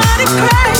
Mm-hmm.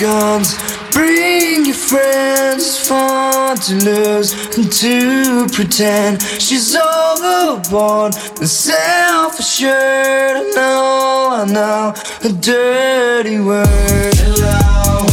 guns. Bring your friends, it's fun to lose and to pretend she's overboard and self assured. I know, I know a dirty word. Hello.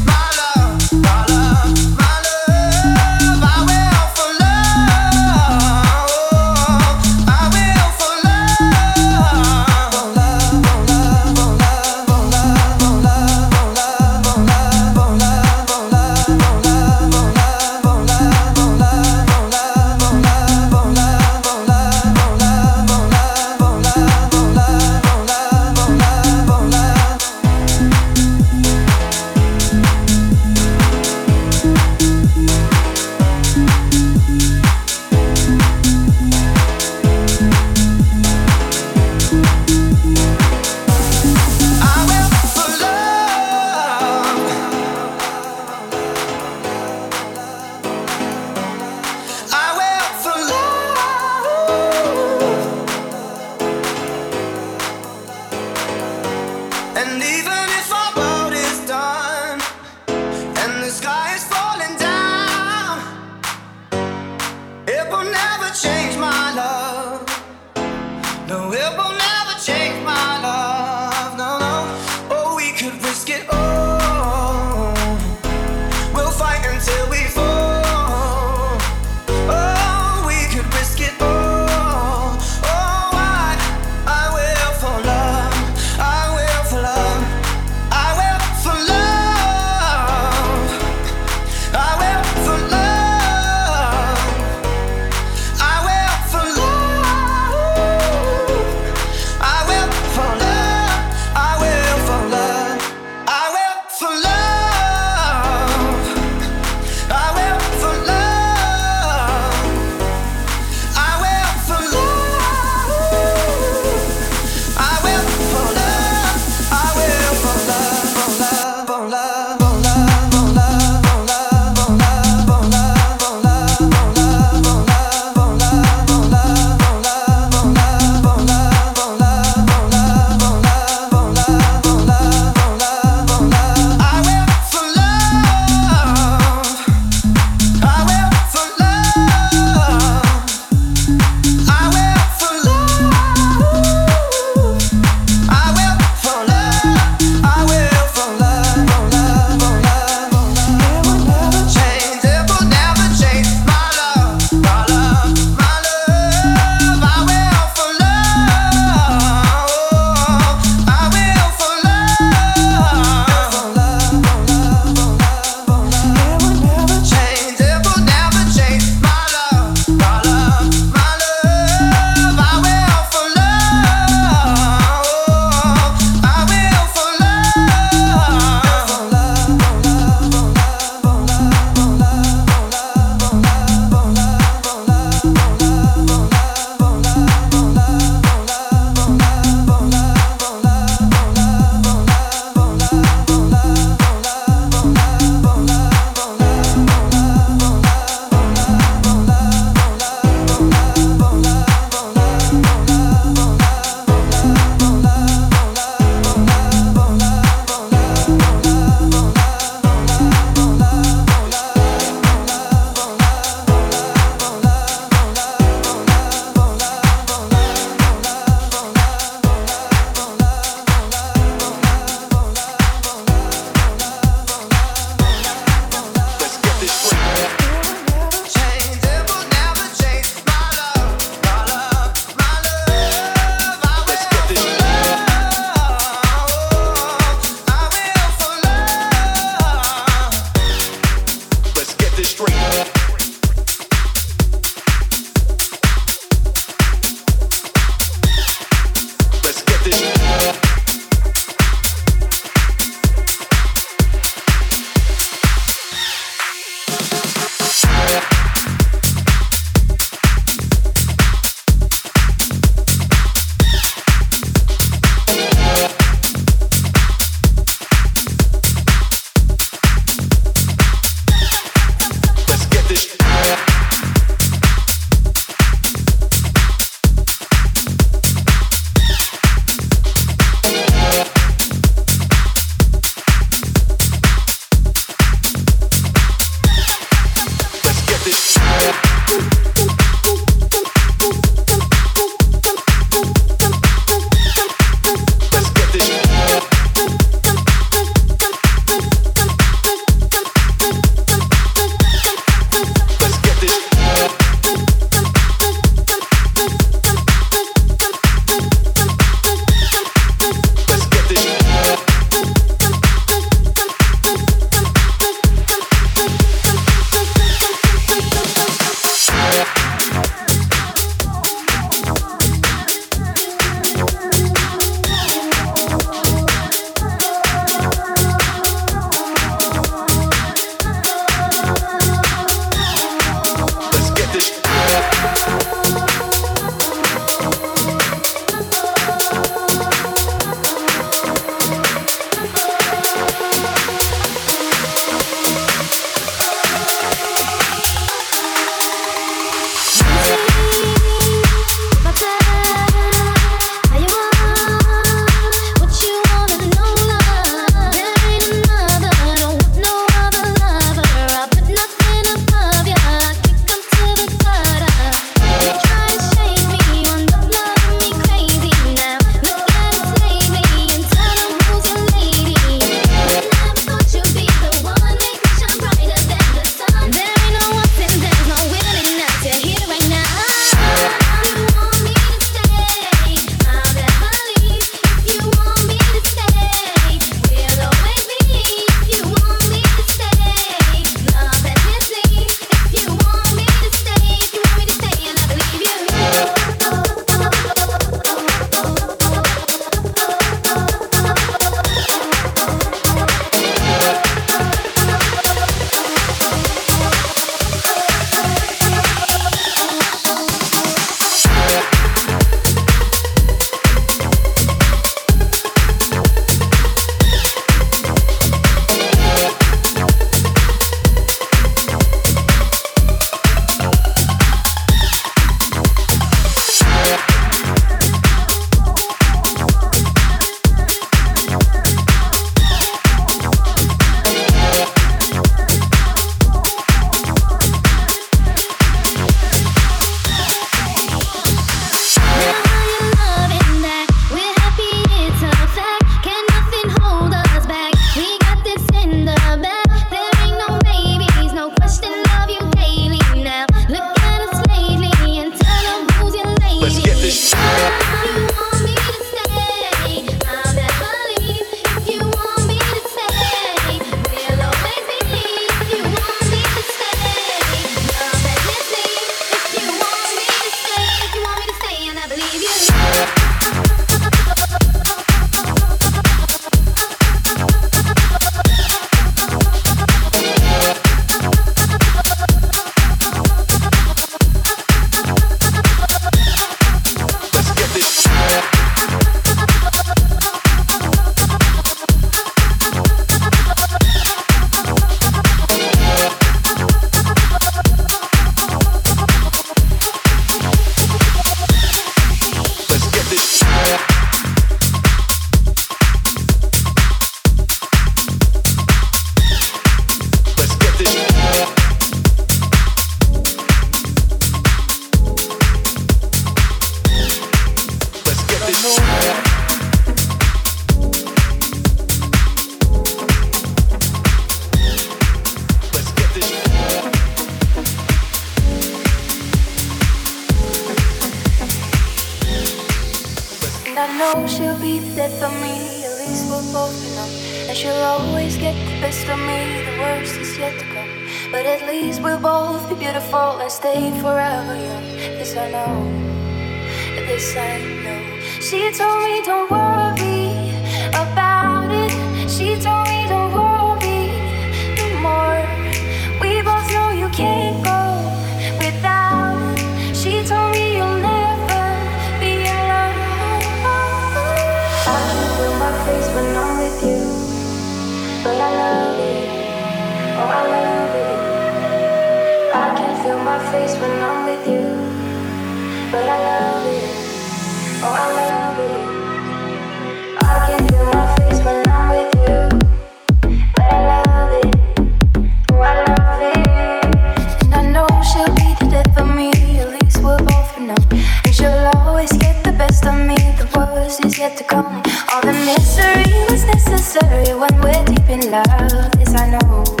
necessary when we're deep in love, this I know.